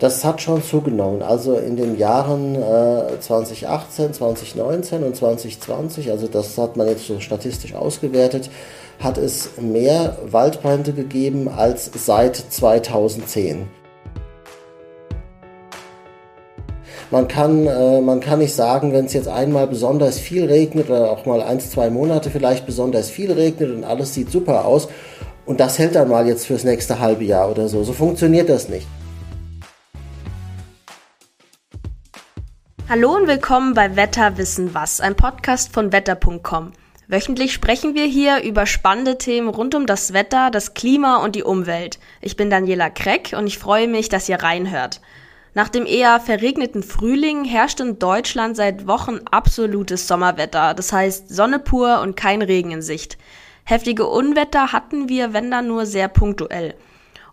Das hat schon zugenommen. Also in den Jahren äh, 2018, 2019 und 2020, also das hat man jetzt so statistisch ausgewertet, hat es mehr Waldbrände gegeben als seit 2010. Man kann, äh, man kann nicht sagen, wenn es jetzt einmal besonders viel regnet oder auch mal ein, zwei Monate vielleicht besonders viel regnet und alles sieht super aus und das hält dann mal jetzt fürs nächste halbe Jahr oder so. So funktioniert das nicht. Hallo und willkommen bei Wetter wissen was, ein Podcast von wetter.com. Wöchentlich sprechen wir hier über spannende Themen rund um das Wetter, das Klima und die Umwelt. Ich bin Daniela Kreck und ich freue mich, dass ihr reinhört. Nach dem eher verregneten Frühling herrscht in Deutschland seit Wochen absolutes Sommerwetter, das heißt Sonne pur und kein Regen in Sicht. Heftige Unwetter hatten wir, wenn dann nur sehr punktuell.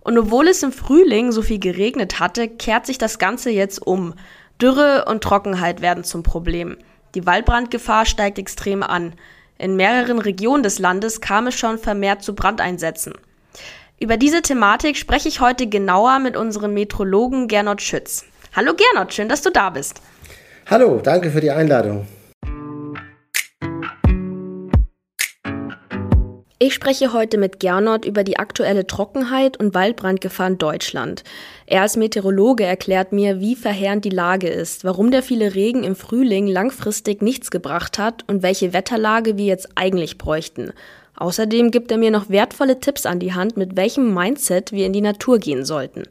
Und obwohl es im Frühling so viel geregnet hatte, kehrt sich das Ganze jetzt um. Dürre und Trockenheit werden zum Problem. Die Waldbrandgefahr steigt extrem an. In mehreren Regionen des Landes kam es schon vermehrt zu Brandeinsätzen. Über diese Thematik spreche ich heute genauer mit unserem Metrologen Gernot Schütz. Hallo Gernot, schön, dass du da bist. Hallo, danke für die Einladung. Ich spreche heute mit Gernot über die aktuelle Trockenheit und Waldbrandgefahr in Deutschland. Er als Meteorologe erklärt mir, wie verheerend die Lage ist, warum der viele Regen im Frühling langfristig nichts gebracht hat und welche Wetterlage wir jetzt eigentlich bräuchten. Außerdem gibt er mir noch wertvolle Tipps an die Hand, mit welchem Mindset wir in die Natur gehen sollten.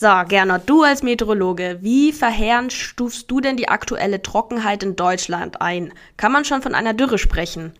So, Gernot, du als Meteorologe, wie verheerend stufst du denn die aktuelle Trockenheit in Deutschland ein? Kann man schon von einer Dürre sprechen?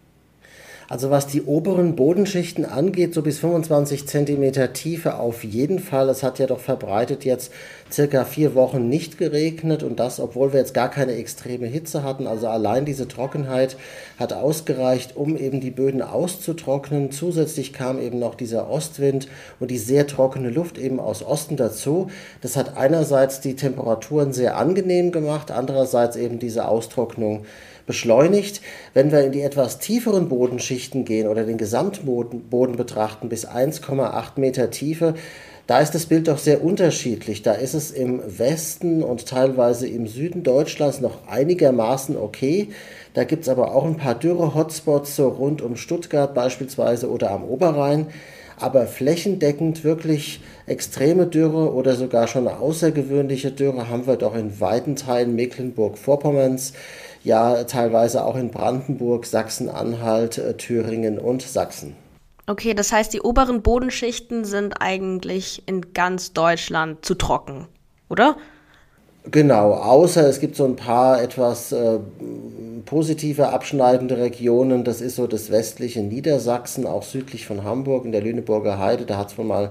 Also was die oberen Bodenschichten angeht, so bis 25 Zentimeter Tiefe auf jeden Fall. Es hat ja doch verbreitet jetzt circa vier Wochen nicht geregnet und das, obwohl wir jetzt gar keine extreme Hitze hatten. Also allein diese Trockenheit hat ausgereicht, um eben die Böden auszutrocknen. Zusätzlich kam eben noch dieser Ostwind und die sehr trockene Luft eben aus Osten dazu. Das hat einerseits die Temperaturen sehr angenehm gemacht, andererseits eben diese Austrocknung beschleunigt. Wenn wir in die etwas tieferen Bodenschichten gehen oder den Gesamtboden betrachten bis 1,8 Meter Tiefe, da ist das Bild doch sehr unterschiedlich. Da ist es im Westen und teilweise im Süden Deutschlands noch einigermaßen okay. Da gibt es aber auch ein paar Dürre-Hotspots so rund um Stuttgart beispielsweise oder am Oberrhein. Aber flächendeckend wirklich extreme Dürre oder sogar schon außergewöhnliche Dürre haben wir doch in weiten Teilen Mecklenburg-Vorpommerns ja teilweise auch in Brandenburg, Sachsen-Anhalt, äh, Thüringen und Sachsen. Okay, das heißt, die oberen Bodenschichten sind eigentlich in ganz Deutschland zu trocken, oder? Genau, außer es gibt so ein paar etwas äh, positive abschneidende Regionen. Das ist so das westliche Niedersachsen, auch südlich von Hamburg in der Lüneburger Heide. Da hat es wohl mal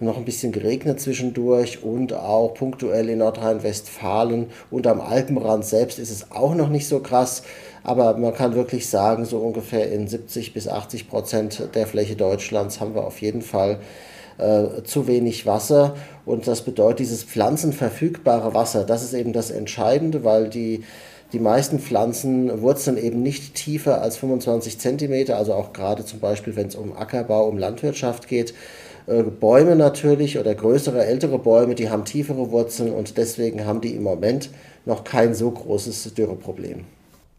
noch ein bisschen geregnet zwischendurch und auch punktuell in Nordrhein-Westfalen und am Alpenrand selbst ist es auch noch nicht so krass. Aber man kann wirklich sagen, so ungefähr in 70 bis 80 Prozent der Fläche Deutschlands haben wir auf jeden Fall äh, zu wenig Wasser. Und das bedeutet, dieses pflanzenverfügbare Wasser, das ist eben das Entscheidende, weil die, die meisten Pflanzen wurzeln eben nicht tiefer als 25 Zentimeter, also auch gerade zum Beispiel, wenn es um Ackerbau, um Landwirtschaft geht. Äh, Bäume natürlich oder größere, ältere Bäume, die haben tiefere Wurzeln und deswegen haben die im Moment noch kein so großes Dürreproblem.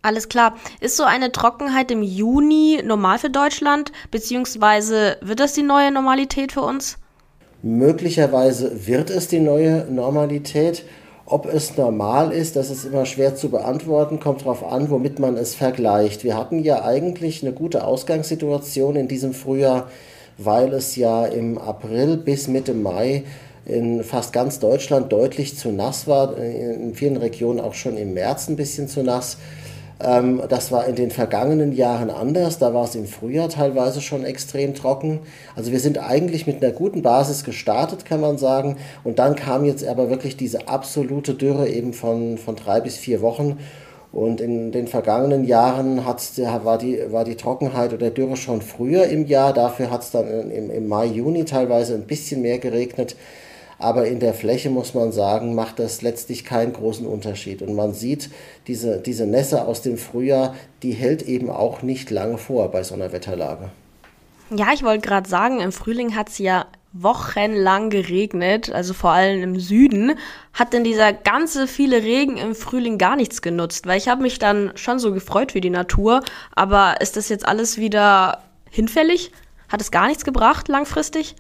Alles klar. Ist so eine Trockenheit im Juni normal für Deutschland, beziehungsweise wird das die neue Normalität für uns? Möglicherweise wird es die neue Normalität. Ob es normal ist, das ist immer schwer zu beantworten, kommt darauf an, womit man es vergleicht. Wir hatten ja eigentlich eine gute Ausgangssituation in diesem Frühjahr weil es ja im April bis Mitte Mai in fast ganz Deutschland deutlich zu nass war, in vielen Regionen auch schon im März ein bisschen zu nass. Ähm, das war in den vergangenen Jahren anders. Da war es im Frühjahr teilweise schon extrem trocken. Also wir sind eigentlich mit einer guten Basis gestartet, kann man sagen. Und dann kam jetzt aber wirklich diese absolute Dürre eben von, von drei bis vier Wochen. Und in den vergangenen Jahren war, die, war die Trockenheit oder Dürre schon früher im Jahr. Dafür hat es dann im, im Mai, Juni teilweise ein bisschen mehr geregnet. Aber in der Fläche muss man sagen, macht das letztlich keinen großen Unterschied. Und man sieht, diese, diese Nässe aus dem Frühjahr, die hält eben auch nicht lange vor bei so einer Wetterlage. Ja, ich wollte gerade sagen, im Frühling hat es ja wochenlang geregnet, also vor allem im Süden. Hat denn dieser ganze viele Regen im Frühling gar nichts genutzt? Weil ich habe mich dann schon so gefreut für die Natur, aber ist das jetzt alles wieder hinfällig? Hat es gar nichts gebracht langfristig?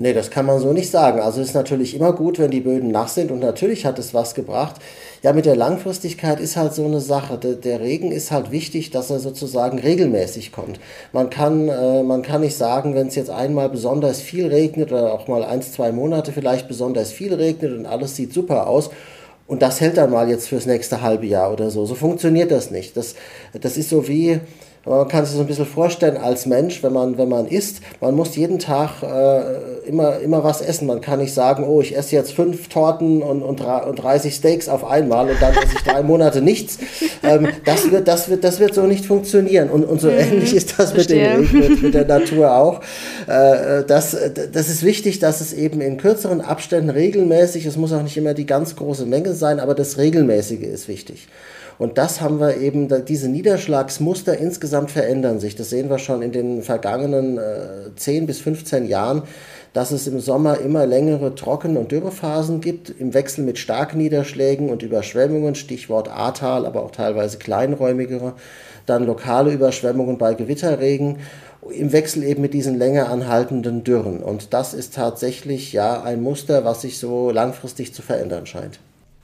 Nee, das kann man so nicht sagen. Also es ist natürlich immer gut, wenn die Böden nass sind und natürlich hat es was gebracht. Ja, mit der Langfristigkeit ist halt so eine Sache. Der, der Regen ist halt wichtig, dass er sozusagen regelmäßig kommt. Man kann, äh, man kann nicht sagen, wenn es jetzt einmal besonders viel regnet oder auch mal ein, zwei Monate vielleicht besonders viel regnet und alles sieht super aus. Und das hält dann mal jetzt fürs nächste halbe Jahr oder so. So funktioniert das nicht. Das, das ist so wie, man kann sich so ein bisschen vorstellen als Mensch, wenn man, wenn man isst, man muss jeden Tag äh, immer, immer was essen. Man kann nicht sagen, oh, ich esse jetzt fünf Torten und, und, und 30 Steaks auf einmal und dann esse ich drei Monate nichts. Ähm, das, wird, das, wird, das wird so nicht funktionieren. Und, und so mhm, ähnlich ist das mit, dem, mit, mit der Natur auch. Äh, das, das ist wichtig, dass es eben in kürzeren Abständen regelmäßig, es muss auch nicht immer die ganz große Menge sein, aber das Regelmäßige ist wichtig. Und das haben wir eben, diese Niederschlagsmuster insgesamt verändern sich. Das sehen wir schon in den vergangenen äh, 10 bis 15 Jahren, dass es im Sommer immer längere Trocken- und Dürrephasen gibt, im Wechsel mit starken Niederschlägen und Überschwemmungen, Stichwort Ahrtal, aber auch teilweise kleinräumigere, dann lokale Überschwemmungen bei Gewitterregen im Wechsel eben mit diesen länger anhaltenden Dürren. Und das ist tatsächlich ja ein Muster, was sich so langfristig zu verändern scheint.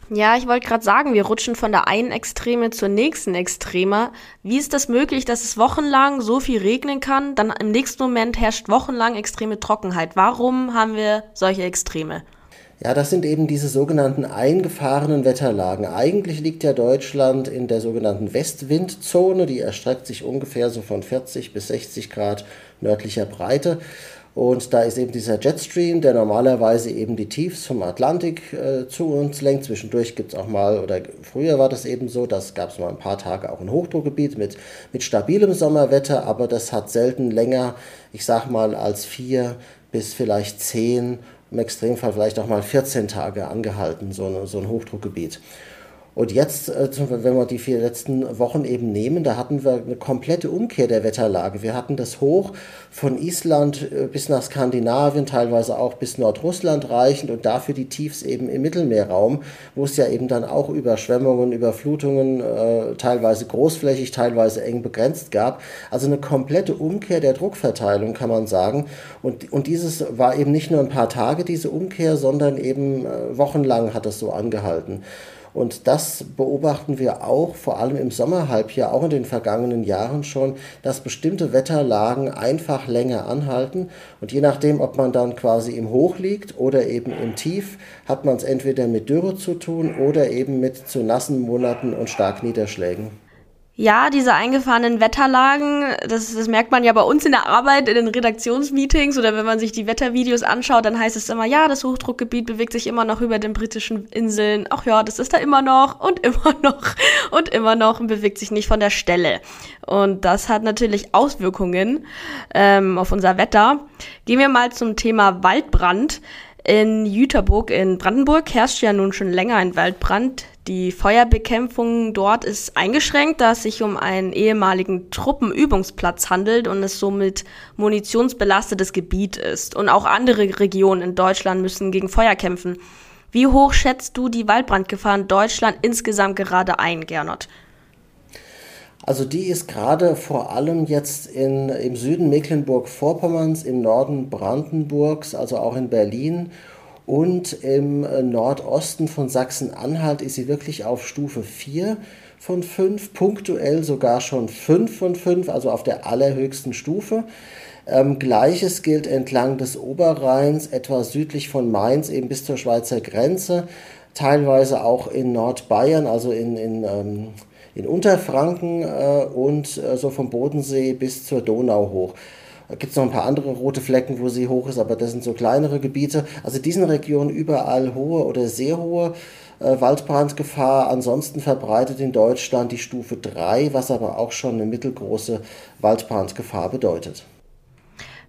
Ja, ich wollte gerade sagen, wir rutschen von der einen Extreme zur nächsten Extreme. Wie ist das möglich, dass es wochenlang so viel regnen kann, dann im nächsten Moment herrscht wochenlang extreme Trockenheit? Warum haben wir solche Extreme? Ja, das sind eben diese sogenannten eingefahrenen Wetterlagen. Eigentlich liegt ja Deutschland in der sogenannten Westwindzone, die erstreckt sich ungefähr so von 40 bis 60 Grad nördlicher Breite. Und da ist eben dieser Jetstream, der normalerweise eben die Tiefs vom Atlantik äh, zu uns lenkt. Zwischendurch gibt es auch mal, oder früher war das eben so, das gab es mal ein paar Tage auch ein Hochdruckgebiet mit, mit stabilem Sommerwetter, aber das hat selten länger, ich sag mal, als vier bis vielleicht zehn, im Extremfall vielleicht auch mal 14 Tage angehalten, so, so ein Hochdruckgebiet. Und jetzt, äh, wenn wir die vier letzten Wochen eben nehmen, da hatten wir eine komplette Umkehr der Wetterlage. Wir hatten das Hoch von Island äh, bis nach Skandinavien, teilweise auch bis Nordrussland reichend und dafür die Tiefs eben im Mittelmeerraum, wo es ja eben dann auch Überschwemmungen, Überflutungen, äh, teilweise großflächig, teilweise eng begrenzt gab. Also eine komplette Umkehr der Druckverteilung, kann man sagen. Und, und dieses war eben nicht nur ein paar Tage, diese Umkehr, sondern eben wochenlang hat es so angehalten. Und das beobachten wir auch, vor allem im Sommerhalbjahr, auch in den vergangenen Jahren schon, dass bestimmte Wetterlagen einfach länger anhalten. Und je nachdem, ob man dann quasi im Hoch liegt oder eben im Tief, hat man es entweder mit Dürre zu tun oder eben mit zu nassen Monaten und Starkniederschlägen. Ja, diese eingefahrenen Wetterlagen, das, das merkt man ja bei uns in der Arbeit, in den Redaktionsmeetings oder wenn man sich die Wettervideos anschaut, dann heißt es immer, ja, das Hochdruckgebiet bewegt sich immer noch über den britischen Inseln. Ach ja, das ist da immer noch und immer noch und immer noch und bewegt sich nicht von der Stelle. Und das hat natürlich Auswirkungen ähm, auf unser Wetter. Gehen wir mal zum Thema Waldbrand. In Jüterburg in Brandenburg herrscht ja nun schon länger ein Waldbrand. Die Feuerbekämpfung dort ist eingeschränkt, da es sich um einen ehemaligen Truppenübungsplatz handelt und es somit munitionsbelastetes Gebiet ist. Und auch andere Regionen in Deutschland müssen gegen Feuer kämpfen. Wie hoch schätzt du die Waldbrandgefahr in Deutschland insgesamt gerade ein, Gernot? Also die ist gerade vor allem jetzt in, im Süden Mecklenburg-Vorpommerns, im Norden Brandenburgs, also auch in Berlin und im Nordosten von Sachsen-Anhalt ist sie wirklich auf Stufe 4 von 5, punktuell sogar schon 5 von 5, also auf der allerhöchsten Stufe. Ähm, Gleiches gilt entlang des Oberrheins, etwa südlich von Mainz, eben bis zur Schweizer Grenze, teilweise auch in Nordbayern, also in, in ähm, in Unterfranken äh, und äh, so vom Bodensee bis zur Donau hoch. Da gibt es noch ein paar andere rote Flecken, wo sie hoch ist, aber das sind so kleinere Gebiete. Also diesen Regionen überall hohe oder sehr hohe äh, Waldbrandgefahr. Ansonsten verbreitet in Deutschland die Stufe 3, was aber auch schon eine mittelgroße Waldbrandgefahr bedeutet.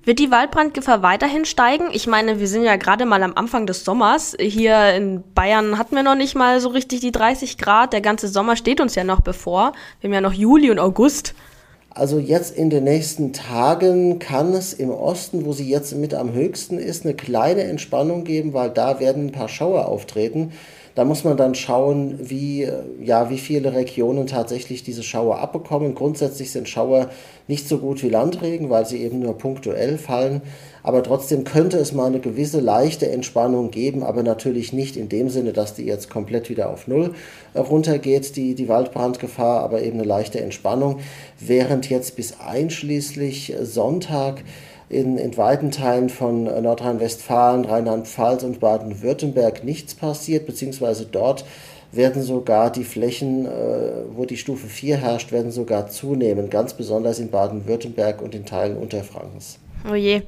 Wird die Waldbrandgefahr weiterhin steigen? Ich meine, wir sind ja gerade mal am Anfang des Sommers. Hier in Bayern hatten wir noch nicht mal so richtig die 30 Grad. Der ganze Sommer steht uns ja noch bevor. Wir haben ja noch Juli und August. Also jetzt in den nächsten Tagen kann es im Osten, wo sie jetzt mit am höchsten ist, eine kleine Entspannung geben, weil da werden ein paar Schauer auftreten. Da muss man dann schauen, wie, ja, wie viele Regionen tatsächlich diese Schauer abbekommen. Grundsätzlich sind Schauer nicht so gut wie Landregen, weil sie eben nur punktuell fallen. Aber trotzdem könnte es mal eine gewisse leichte Entspannung geben, aber natürlich nicht in dem Sinne, dass die jetzt komplett wieder auf Null runtergeht, die, die Waldbrandgefahr, aber eben eine leichte Entspannung. Während jetzt bis einschließlich Sonntag in, in weiten Teilen von Nordrhein-Westfalen, Rheinland-Pfalz und Baden-Württemberg nichts passiert, beziehungsweise dort werden sogar die Flächen, äh, wo die Stufe 4 herrscht, werden sogar zunehmen, ganz besonders in Baden-Württemberg und in Teilen Unterfrankens. Oh je.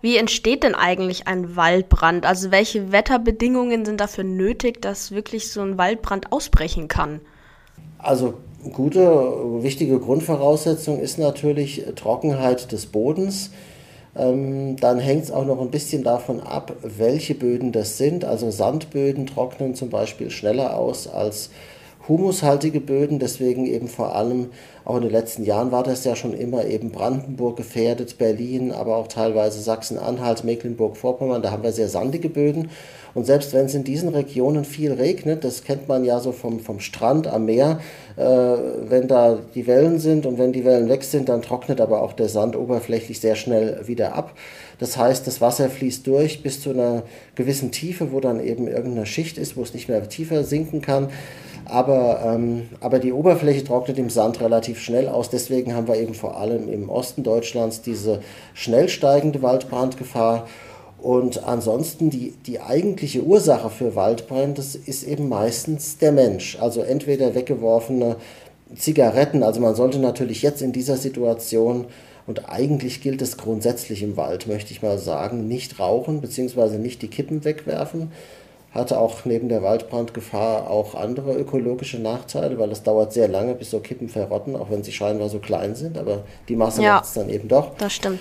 Wie entsteht denn eigentlich ein Waldbrand? Also welche Wetterbedingungen sind dafür nötig, dass wirklich so ein Waldbrand ausbrechen kann? Also gute, wichtige Grundvoraussetzung ist natürlich Trockenheit des Bodens. Ähm, dann hängt es auch noch ein bisschen davon ab, welche Böden das sind. Also Sandböden trocknen zum Beispiel schneller aus als humushaltige Böden, deswegen eben vor allem auch in den letzten Jahren war das ja schon immer eben Brandenburg gefährdet, Berlin, aber auch teilweise Sachsen-Anhalt, Mecklenburg-Vorpommern, da haben wir sehr sandige Böden. Und selbst wenn es in diesen Regionen viel regnet, das kennt man ja so vom, vom Strand am Meer, äh, wenn da die Wellen sind und wenn die Wellen weg sind, dann trocknet aber auch der Sand oberflächlich sehr schnell wieder ab. Das heißt, das Wasser fließt durch bis zu einer gewissen Tiefe, wo dann eben irgendeine Schicht ist, wo es nicht mehr tiefer sinken kann. Aber, ähm, aber die Oberfläche trocknet im Sand relativ schnell aus. Deswegen haben wir eben vor allem im Osten Deutschlands diese schnell steigende Waldbrandgefahr. Und ansonsten die, die eigentliche Ursache für Waldbrände ist eben meistens der Mensch. Also entweder weggeworfene Zigaretten. Also man sollte natürlich jetzt in dieser Situation und eigentlich gilt es grundsätzlich im Wald, möchte ich mal sagen, nicht rauchen bzw. nicht die Kippen wegwerfen, hatte auch neben der Waldbrandgefahr auch andere ökologische Nachteile, weil es dauert sehr lange, bis so Kippen verrotten, auch wenn sie scheinbar so klein sind, aber die Masse ja, macht es dann eben doch. Das stimmt.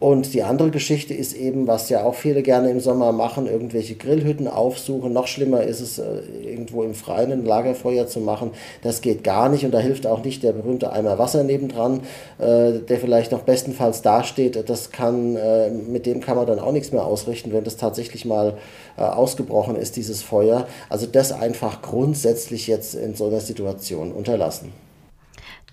Und die andere Geschichte ist eben, was ja auch viele gerne im Sommer machen, irgendwelche Grillhütten aufsuchen. Noch schlimmer ist es, äh, irgendwo im Freien ein Lagerfeuer zu machen. Das geht gar nicht und da hilft auch nicht der berühmte Eimer Wasser nebendran, äh, der vielleicht noch bestenfalls dasteht. Das kann, äh, mit dem kann man dann auch nichts mehr ausrichten, wenn das tatsächlich mal ausgebrochen ist, dieses Feuer. Also das einfach grundsätzlich jetzt in so einer Situation unterlassen.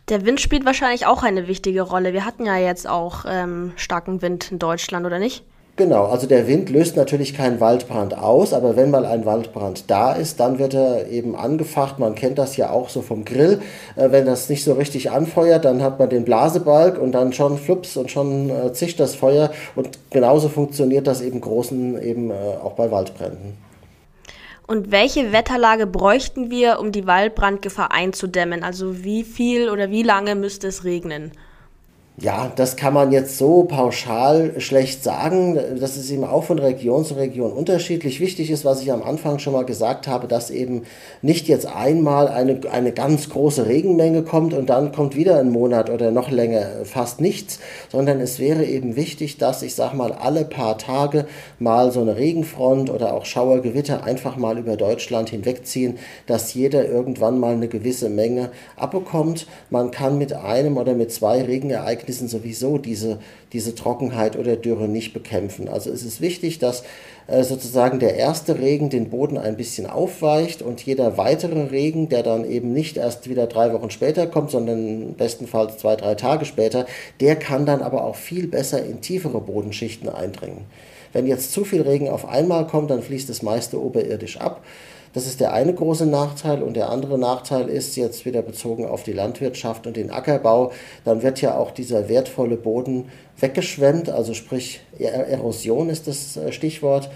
Der Wind spielt wahrscheinlich auch eine wichtige Rolle. Wir hatten ja jetzt auch ähm, starken Wind in Deutschland, oder nicht? Genau, also der Wind löst natürlich keinen Waldbrand aus, aber wenn mal ein Waldbrand da ist, dann wird er eben angefacht. Man kennt das ja auch so vom Grill. Äh, wenn das nicht so richtig anfeuert, dann hat man den Blasebalg und dann schon flups und schon äh, zischt das Feuer. Und genauso funktioniert das eben großen eben äh, auch bei Waldbränden. Und welche Wetterlage bräuchten wir, um die Waldbrandgefahr einzudämmen? Also wie viel oder wie lange müsste es regnen? Ja, das kann man jetzt so pauschal schlecht sagen. Das ist eben auch von Region zu Region unterschiedlich. Wichtig ist, was ich am Anfang schon mal gesagt habe, dass eben nicht jetzt einmal eine, eine ganz große Regenmenge kommt und dann kommt wieder ein Monat oder noch länger fast nichts, sondern es wäre eben wichtig, dass ich sag mal alle paar Tage mal so eine Regenfront oder auch Schauergewitter einfach mal über Deutschland hinwegziehen, dass jeder irgendwann mal eine gewisse Menge abbekommt. Man kann mit einem oder mit zwei Regenereignissen Ereignissen sowieso diese, diese Trockenheit oder Dürre nicht bekämpfen. Also es ist wichtig, dass äh, sozusagen der erste Regen den Boden ein bisschen aufweicht und jeder weitere Regen, der dann eben nicht erst wieder drei Wochen später kommt, sondern bestenfalls zwei, drei Tage später, der kann dann aber auch viel besser in tiefere Bodenschichten eindringen. Wenn jetzt zu viel Regen auf einmal kommt, dann fließt das meiste oberirdisch ab. Das ist der eine große Nachteil. Und der andere Nachteil ist jetzt wieder bezogen auf die Landwirtschaft und den Ackerbau. Dann wird ja auch dieser wertvolle Boden weggeschwemmt, also sprich Erosion ist das äh, Stichwort.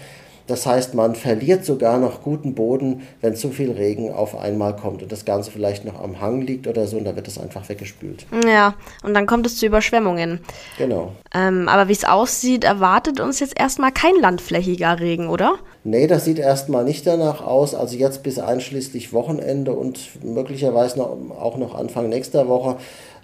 Das heißt, man verliert sogar noch guten Boden, wenn zu viel Regen auf einmal kommt und das Ganze vielleicht noch am Hang liegt oder so und da wird es einfach weggespült. Ja, und dann kommt es zu Überschwemmungen. Genau. Ähm, aber wie es aussieht, erwartet uns jetzt erstmal kein landflächiger Regen, oder? Nee, das sieht erstmal nicht danach aus. Also jetzt bis einschließlich Wochenende und möglicherweise noch, auch noch Anfang nächster Woche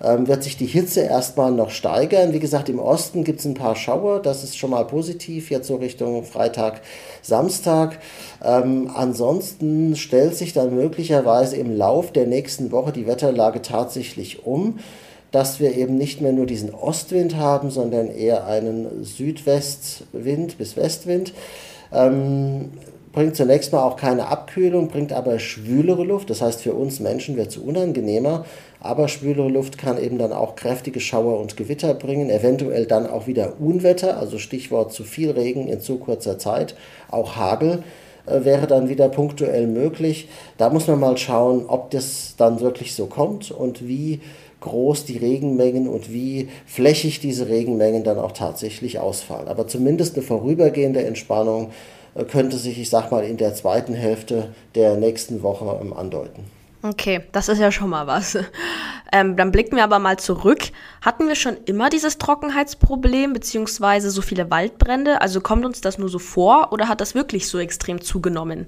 ähm, wird sich die Hitze erstmal noch steigern. Wie gesagt, im Osten gibt es ein paar Schauer, das ist schon mal positiv, jetzt so Richtung Freitag, Samstag. Ähm, ansonsten stellt sich dann möglicherweise im Lauf der nächsten Woche die Wetterlage tatsächlich um. dass wir eben nicht mehr nur diesen Ostwind haben, sondern eher einen Südwestwind bis Westwind. Ähm, bringt zunächst mal auch keine Abkühlung, bringt aber schwülere Luft. Das heißt, für uns Menschen wird es unangenehmer. Aber schwülere Luft kann eben dann auch kräftige Schauer und Gewitter bringen, eventuell dann auch wieder Unwetter, also Stichwort zu viel Regen in zu kurzer Zeit, auch Hagel äh, wäre dann wieder punktuell möglich. Da muss man mal schauen, ob das dann wirklich so kommt und wie groß die Regenmengen und wie flächig diese Regenmengen dann auch tatsächlich ausfallen. Aber zumindest eine vorübergehende Entspannung äh, könnte sich, ich sag mal, in der zweiten Hälfte der nächsten Woche ähm, andeuten. Okay, das ist ja schon mal was. Ähm, dann blicken wir aber mal zurück. Hatten wir schon immer dieses Trockenheitsproblem beziehungsweise so viele Waldbrände? Also kommt uns das nur so vor oder hat das wirklich so extrem zugenommen?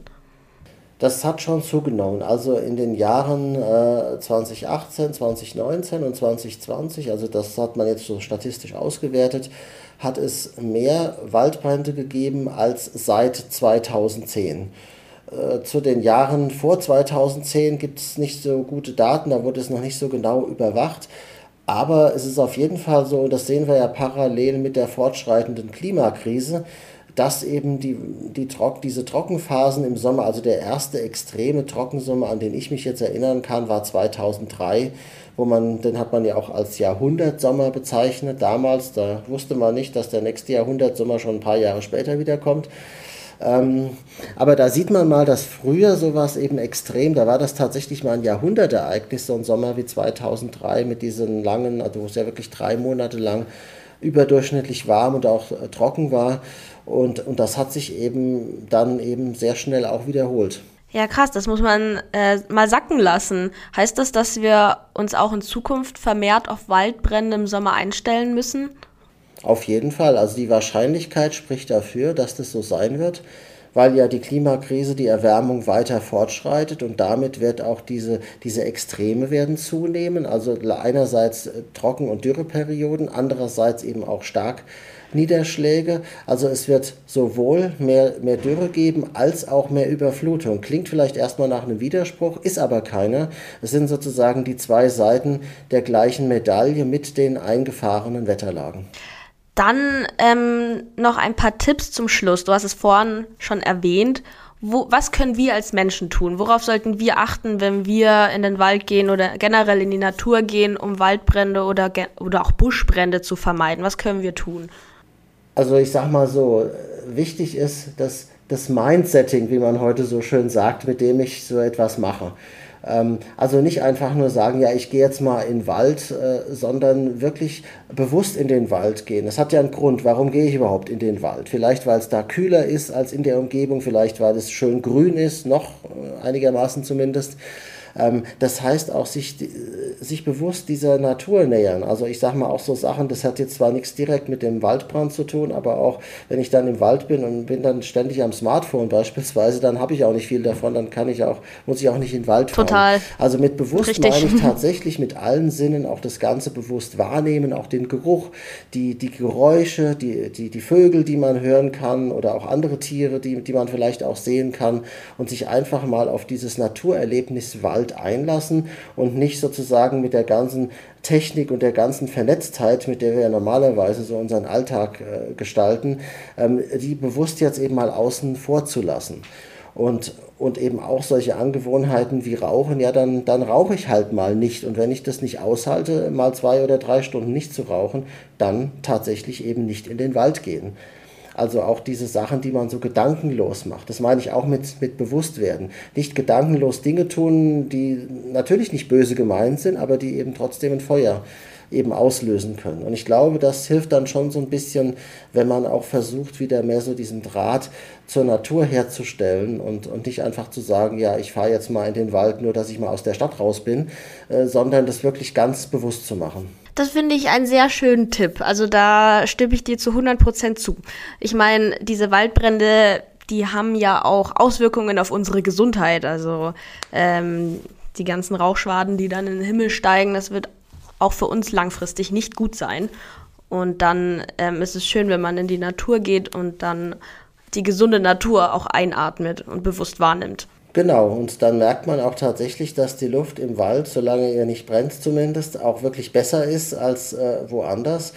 Das hat schon zugenommen. Also in den Jahren äh, 2018, 2019 und 2020, also das hat man jetzt so statistisch ausgewertet, hat es mehr Waldbrände gegeben als seit 2010. Äh, zu den Jahren vor 2010 gibt es nicht so gute Daten, da wurde es noch nicht so genau überwacht. Aber es ist auf jeden Fall so, und das sehen wir ja parallel mit der fortschreitenden Klimakrise, dass eben die, die Trock, diese Trockenphasen im Sommer, also der erste extreme Trockensommer, an den ich mich jetzt erinnern kann, war 2003, wo man, den hat man ja auch als Jahrhundertsommer bezeichnet. Damals, da wusste man nicht, dass der nächste Jahrhundertsommer schon ein paar Jahre später wiederkommt. Ähm, aber da sieht man mal, dass früher sowas eben extrem, da war das tatsächlich mal ein Jahrhundertereignis, so ein Sommer wie 2003 mit diesen langen, also wo es ja wirklich drei Monate lang überdurchschnittlich warm und auch äh, trocken war. Und, und das hat sich eben dann eben sehr schnell auch wiederholt. Ja, krass, das muss man äh, mal sacken lassen. Heißt das, dass wir uns auch in Zukunft vermehrt auf Waldbrände im Sommer einstellen müssen? Auf jeden Fall. Also die Wahrscheinlichkeit spricht dafür, dass das so sein wird, weil ja die Klimakrise, die Erwärmung weiter fortschreitet und damit wird auch diese, diese Extreme werden zunehmen. Also einerseits äh, Trocken- und Dürreperioden, andererseits eben auch stark Niederschläge. Also es wird sowohl mehr, mehr Dürre geben als auch mehr Überflutung. Klingt vielleicht erstmal nach einem Widerspruch, ist aber keiner. Es sind sozusagen die zwei Seiten der gleichen Medaille mit den eingefahrenen Wetterlagen. Dann ähm, noch ein paar Tipps zum Schluss. Du hast es vorhin schon erwähnt. Wo, was können wir als Menschen tun? Worauf sollten wir achten, wenn wir in den Wald gehen oder generell in die Natur gehen, um Waldbrände oder, oder auch Buschbrände zu vermeiden? Was können wir tun? Also ich sag mal so, wichtig ist, dass das Mindsetting, wie man heute so schön sagt, mit dem ich so etwas mache. Ähm, also nicht einfach nur sagen, ja, ich gehe jetzt mal in den Wald, äh, sondern wirklich bewusst in den Wald gehen. Das hat ja einen Grund, warum gehe ich überhaupt in den Wald? Vielleicht, weil es da kühler ist als in der Umgebung, vielleicht, weil es schön grün ist, noch äh, einigermaßen zumindest. Ähm, das heißt auch, sich, sich bewusst dieser Natur nähern. Also ich sage mal auch so Sachen, das hat jetzt zwar nichts direkt mit dem Waldbrand zu tun, aber auch wenn ich dann im Wald bin und bin dann ständig am Smartphone beispielsweise, dann habe ich auch nicht viel davon, dann kann ich auch, muss ich auch nicht in den Wald fahren. Total. Also mit bewusst Richtig. meine ich tatsächlich mit allen Sinnen auch das Ganze bewusst wahrnehmen, auch den Geruch, die, die Geräusche, die, die, die Vögel, die man hören kann oder auch andere Tiere, die, die man vielleicht auch sehen kann und sich einfach mal auf dieses Naturerlebnis Wald Wald einlassen und nicht sozusagen mit der ganzen Technik und der ganzen Vernetztheit, mit der wir ja normalerweise so unseren Alltag äh, gestalten, ähm, die bewusst jetzt eben mal außen vorzulassen. Und, und eben auch solche Angewohnheiten wie Rauchen, ja, dann, dann rauche ich halt mal nicht. Und wenn ich das nicht aushalte, mal zwei oder drei Stunden nicht zu rauchen, dann tatsächlich eben nicht in den Wald gehen. Also auch diese Sachen, die man so gedankenlos macht. Das meine ich auch mit, mit Bewusstwerden. Nicht gedankenlos Dinge tun, die natürlich nicht böse gemeint sind, aber die eben trotzdem ein Feuer eben auslösen können. Und ich glaube, das hilft dann schon so ein bisschen, wenn man auch versucht, wieder mehr so diesen Draht zur Natur herzustellen und, und nicht einfach zu sagen, ja, ich fahre jetzt mal in den Wald, nur dass ich mal aus der Stadt raus bin, äh, sondern das wirklich ganz bewusst zu machen. Das finde ich einen sehr schönen Tipp. Also da stimme ich dir zu 100% zu. Ich meine, diese Waldbrände, die haben ja auch Auswirkungen auf unsere Gesundheit. Also ähm, die ganzen Rauchschwaden, die dann in den Himmel steigen, das wird auch für uns langfristig nicht gut sein. Und dann ähm, ist es schön, wenn man in die Natur geht und dann die gesunde Natur auch einatmet und bewusst wahrnimmt. Genau, und dann merkt man auch tatsächlich, dass die Luft im Wald, solange er nicht brennt zumindest, auch wirklich besser ist als äh, woanders.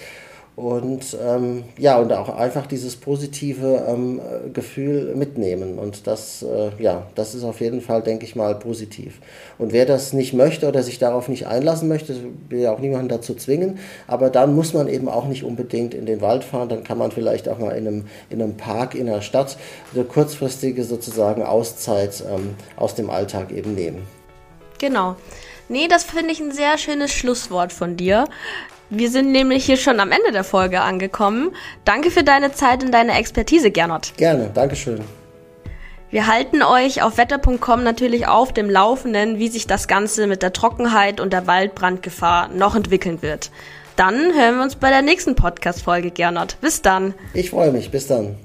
Und ähm, ja, und auch einfach dieses positive ähm, Gefühl mitnehmen. Und das, äh, ja, das ist auf jeden Fall, denke ich mal, positiv. Und wer das nicht möchte oder sich darauf nicht einlassen möchte, will ja auch niemanden dazu zwingen. Aber dann muss man eben auch nicht unbedingt in den Wald fahren. Dann kann man vielleicht auch mal in einem, in einem Park in der Stadt eine kurzfristige sozusagen Auszeit ähm, aus dem Alltag eben nehmen. Genau. Nee, das finde ich ein sehr schönes Schlusswort von dir. Wir sind nämlich hier schon am Ende der Folge angekommen. Danke für deine Zeit und deine Expertise, Gernot. Gerne, Dankeschön. Wir halten euch auf wetter.com natürlich auf dem Laufenden, wie sich das Ganze mit der Trockenheit und der Waldbrandgefahr noch entwickeln wird. Dann hören wir uns bei der nächsten Podcast-Folge, Gernot. Bis dann. Ich freue mich. Bis dann.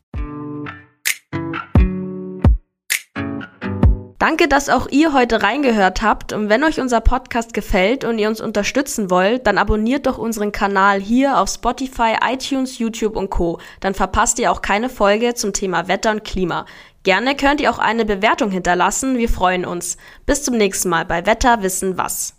Danke, dass auch ihr heute reingehört habt. Und wenn euch unser Podcast gefällt und ihr uns unterstützen wollt, dann abonniert doch unseren Kanal hier auf Spotify, iTunes, YouTube und Co. Dann verpasst ihr auch keine Folge zum Thema Wetter und Klima. Gerne könnt ihr auch eine Bewertung hinterlassen. Wir freuen uns. Bis zum nächsten Mal bei Wetter wissen was.